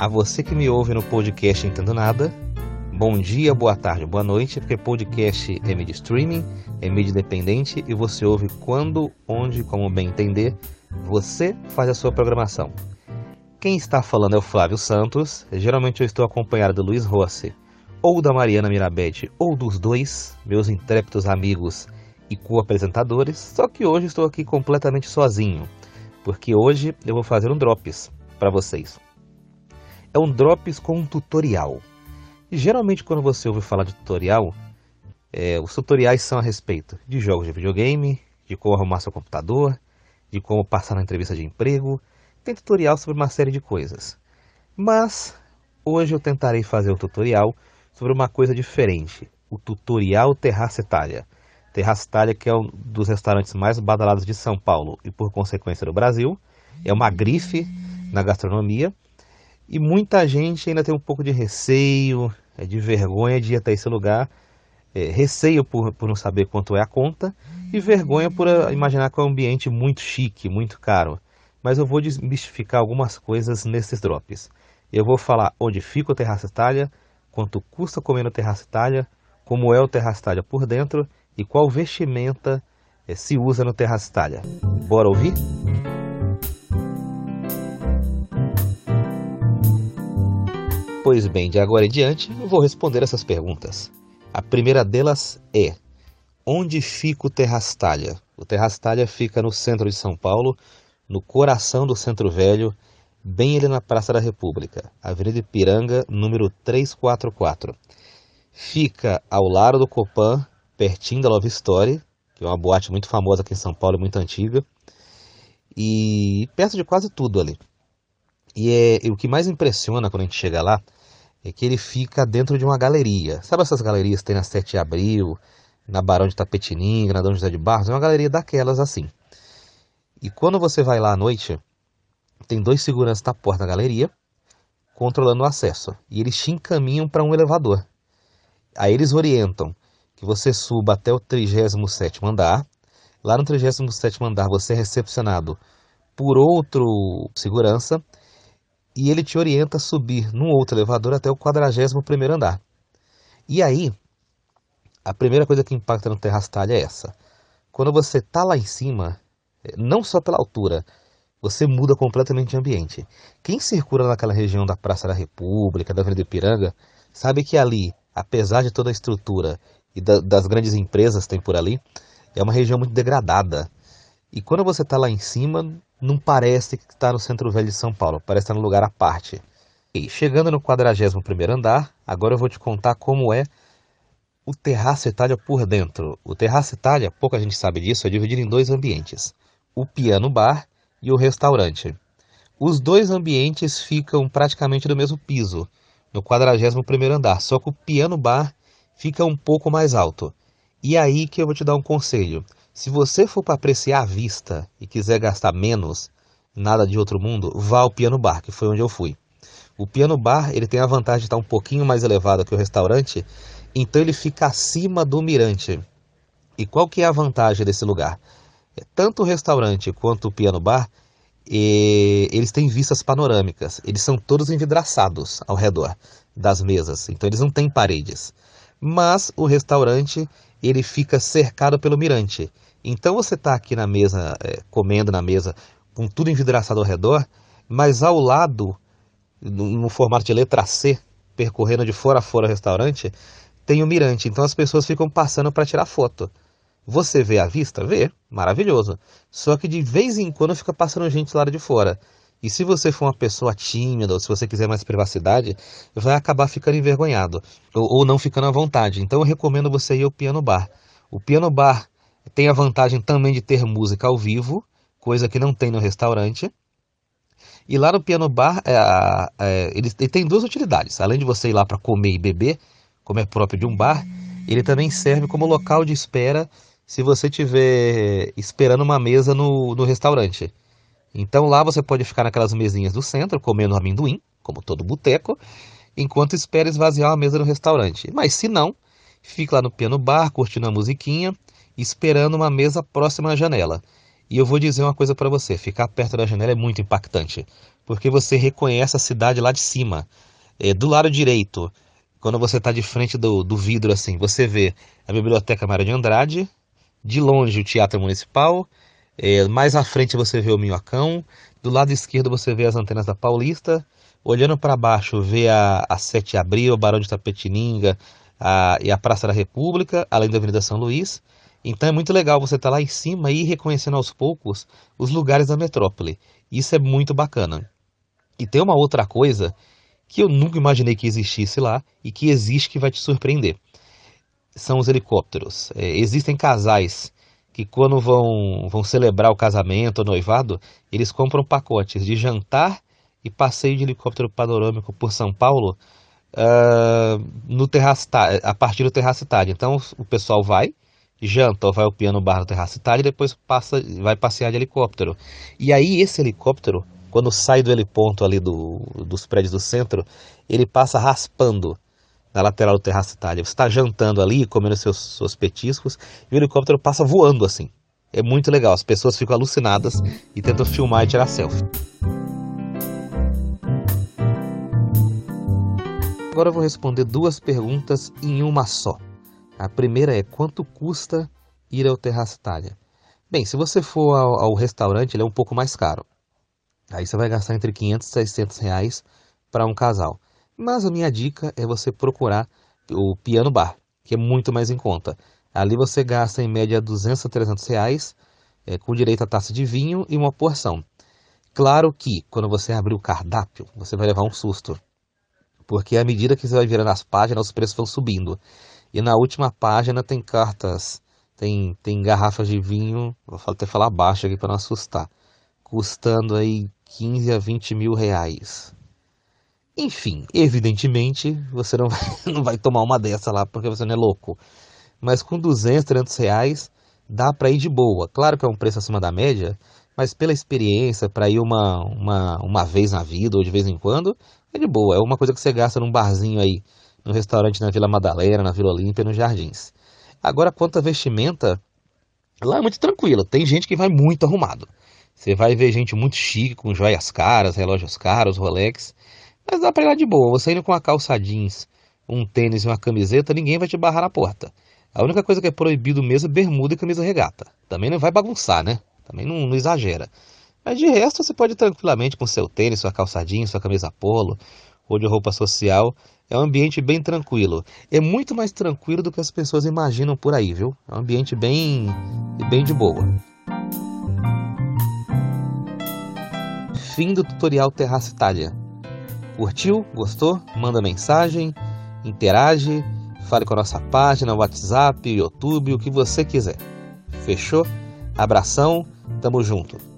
A você que me ouve no podcast Entendo Nada, bom dia, boa tarde, boa noite, porque podcast é mídia streaming, é mídia independente e você ouve quando, onde, como bem entender, você faz a sua programação. Quem está falando é o Flávio Santos, geralmente eu estou acompanhado do Luiz Rossi, ou da Mariana Mirabete, ou dos dois, meus intrépidos amigos e co-apresentadores, só que hoje estou aqui completamente sozinho, porque hoje eu vou fazer um drops para vocês. É um drops com um tutorial. E geralmente quando você ouve falar de tutorial, é, os tutoriais são a respeito de jogos de videogame, de como arrumar seu computador, de como passar na entrevista de emprego. Tem tutorial sobre uma série de coisas. Mas hoje eu tentarei fazer o tutorial sobre uma coisa diferente. O tutorial Terraça Itália. Terraça Itália que é um dos restaurantes mais badalados de São Paulo e por consequência do Brasil. É uma grife na gastronomia. E muita gente ainda tem um pouco de receio, é, de vergonha de ir até esse lugar. É, receio por, por não saber quanto é a conta e vergonha por ah, imaginar que é um ambiente muito chique, muito caro. Mas eu vou desmistificar algumas coisas nesses drops. Eu vou falar onde fica o Terraço Itália, quanto custa comer no Terraço Itália, como é o Terraço Itália por dentro e qual vestimenta é, se usa no Terraço Itália. Bora ouvir? Pois bem, de agora em diante eu vou responder essas perguntas. A primeira delas é: onde fica o Terrastalha? O Terrastalha fica no centro de São Paulo, no coração do Centro Velho, bem ali na Praça da República, Avenida Ipiranga, número 344. Fica ao lado do Copan, pertinho da Love Story, que é uma boate muito famosa aqui em São Paulo, muito antiga, e perto de quase tudo ali. E, é, e o que mais impressiona quando a gente chega lá é que ele fica dentro de uma galeria. Sabe essas galerias que tem na 7 de Abril, na Barão de Tapetininga, na Dom José de Barros? É uma galeria daquelas assim. E quando você vai lá à noite, tem dois seguranças na porta da galeria, controlando o acesso. E eles te encaminham para um elevador. Aí eles orientam que você suba até o 37 andar. Lá no 37 andar você é recepcionado por outro segurança e ele te orienta a subir num outro elevador até o 41 andar. E aí, a primeira coisa que impacta no terrastalho é essa. Quando você está lá em cima, é, não só pela altura, você muda completamente de ambiente. Quem circula naquela região da Praça da República, da Avenida Ipiranga, sabe que ali, apesar de toda a estrutura e da, das grandes empresas que tem por ali, é uma região muito degradada. E quando você está lá em cima, não parece que está no centro velho de São Paulo, parece estar tá no lugar à parte. E chegando no 41 andar, agora eu vou te contar como é o Terraço Itália por dentro. O Terraço Itália, pouca gente sabe disso, é dividido em dois ambientes: o piano bar e o restaurante. Os dois ambientes ficam praticamente no mesmo piso, no 41 andar, só que o piano bar fica um pouco mais alto. E aí que eu vou te dar um conselho. Se você for para apreciar a vista e quiser gastar menos, nada de outro mundo, vá ao piano bar, que foi onde eu fui. O piano bar ele tem a vantagem de estar um pouquinho mais elevado que o restaurante, então ele fica acima do mirante. E qual que é a vantagem desse lugar? É, tanto o restaurante quanto o piano bar, eles têm vistas panorâmicas. Eles são todos envidraçados ao redor das mesas, então eles não têm paredes. Mas o restaurante ele fica cercado pelo mirante. Então você está aqui na mesa, é, comendo na mesa, com tudo envidraçado ao redor, mas ao lado, no, no, formato de letra C, percorrendo de fora a fora o restaurante, tem o mirante. Então as pessoas ficam passando para tirar foto. Você vê a vista? Vê, maravilhoso. Só que de vez em quando fica passando gente lá de fora. E se você for uma pessoa tímida, ou se você quiser mais privacidade, vai acabar ficando envergonhado, ou, ou não ficando à vontade. Então eu recomendo você ir ao piano bar. O piano bar tem a vantagem também de ter música ao vivo, coisa que não tem no restaurante. E lá no piano bar, é, é, ele, ele, tem duas utilidades. Além de você ir lá para comer e beber, como é próprio de um bar, ele também serve como local de espera se você estiver esperando uma mesa no, no restaurante. Então lá você pode ficar naquelas mesinhas do centro, comendo amendoim, como todo boteco, enquanto espera esvaziar a mesa no restaurante. Mas se não, fique lá no piano bar, curtindo a musiquinha, esperando uma mesa próxima à janela. E eu vou dizer uma coisa para você: ficar perto da janela é muito impactante, porque você reconhece a cidade lá de cima. É, do lado direito, quando você está de frente do, do vidro assim, você vê a Biblioteca Mário de Andrade, de longe o Teatro Municipal, é, mais à frente você vê o Minhocão, do lado esquerdo você vê as antenas da Paulista, olhando para baixo vê a, a 7 de Abril, o Barão de Tapetininga a, e a Praça da República, além da Avenida São Luís. Então é muito legal você estar tá lá em cima e ir reconhecendo aos poucos os lugares da metrópole. Isso é muito bacana. E tem uma outra coisa que eu nunca imaginei que existisse lá e que existe que vai te surpreender. São os helicópteros. É, existem casais que quando vão, vão celebrar o casamento ou noivado, eles compram pacotes de jantar e passeio de helicóptero panorâmico por São Paulo uh, no a partir do Terraço Itália. Então o pessoal vai, janta ou vai ao piano bar no Terraço Itália e depois passa, vai passear de helicóptero. E aí esse helicóptero quando sai do heliponto ali do, dos prédios do centro, ele passa raspando na lateral do Terraço Itália. Você está jantando ali, comendo seus, seus petiscos, e o helicóptero passa voando assim. É muito legal, as pessoas ficam alucinadas e tentam filmar e tirar selfie. Agora eu vou responder duas perguntas em uma só. A primeira é quanto custa ir ao Terraço Itália? Bem, se você for ao, ao restaurante, ele é um pouco mais caro. Aí você vai gastar entre 500 e 600 reais para um casal. Mas a minha dica é você procurar o piano bar, que é muito mais em conta. Ali você gasta em média 200 a 300 reais, é, com direito a taça de vinho e uma porção. Claro que quando você abrir o cardápio, você vai levar um susto. Porque à medida que você vai virando as páginas, os preços vão subindo. E na última página tem cartas, tem, tem garrafas de vinho, vou até falar baixo aqui para não assustar, custando aí 15 a 20 mil reais. Enfim, evidentemente você não vai, não vai tomar uma dessa lá porque você não é louco. Mas com 200, 300 reais dá para ir de boa. Claro que é um preço acima da média, mas pela experiência, para ir uma, uma, uma vez na vida ou de vez em quando, é de boa. É uma coisa que você gasta num barzinho aí, no restaurante na Vila Madalena, na Vila Olímpia, nos Jardins. Agora, quanto a vestimenta, lá é muito tranquilo. Tem gente que vai muito arrumado. Você vai ver gente muito chique, com joias caras, relógios caros, Rolex. Mas dá pra ir lá de boa. Você indo com uma calça jeans, um tênis e uma camiseta, ninguém vai te barrar na porta. A única coisa que é proibido mesmo é bermuda e camisa regata. Também não vai bagunçar, né? Também não, não exagera. Mas de resto, você pode ir tranquilamente com seu tênis, sua calça jeans, sua camisa polo ou de roupa social. É um ambiente bem tranquilo. É muito mais tranquilo do que as pessoas imaginam por aí, viu? É um ambiente bem, bem de boa. Fim do tutorial Terraço Itália. Curtiu? Gostou? Manda mensagem, interage, fale com a nossa página, WhatsApp, YouTube, o que você quiser. Fechou? Abração, tamo junto.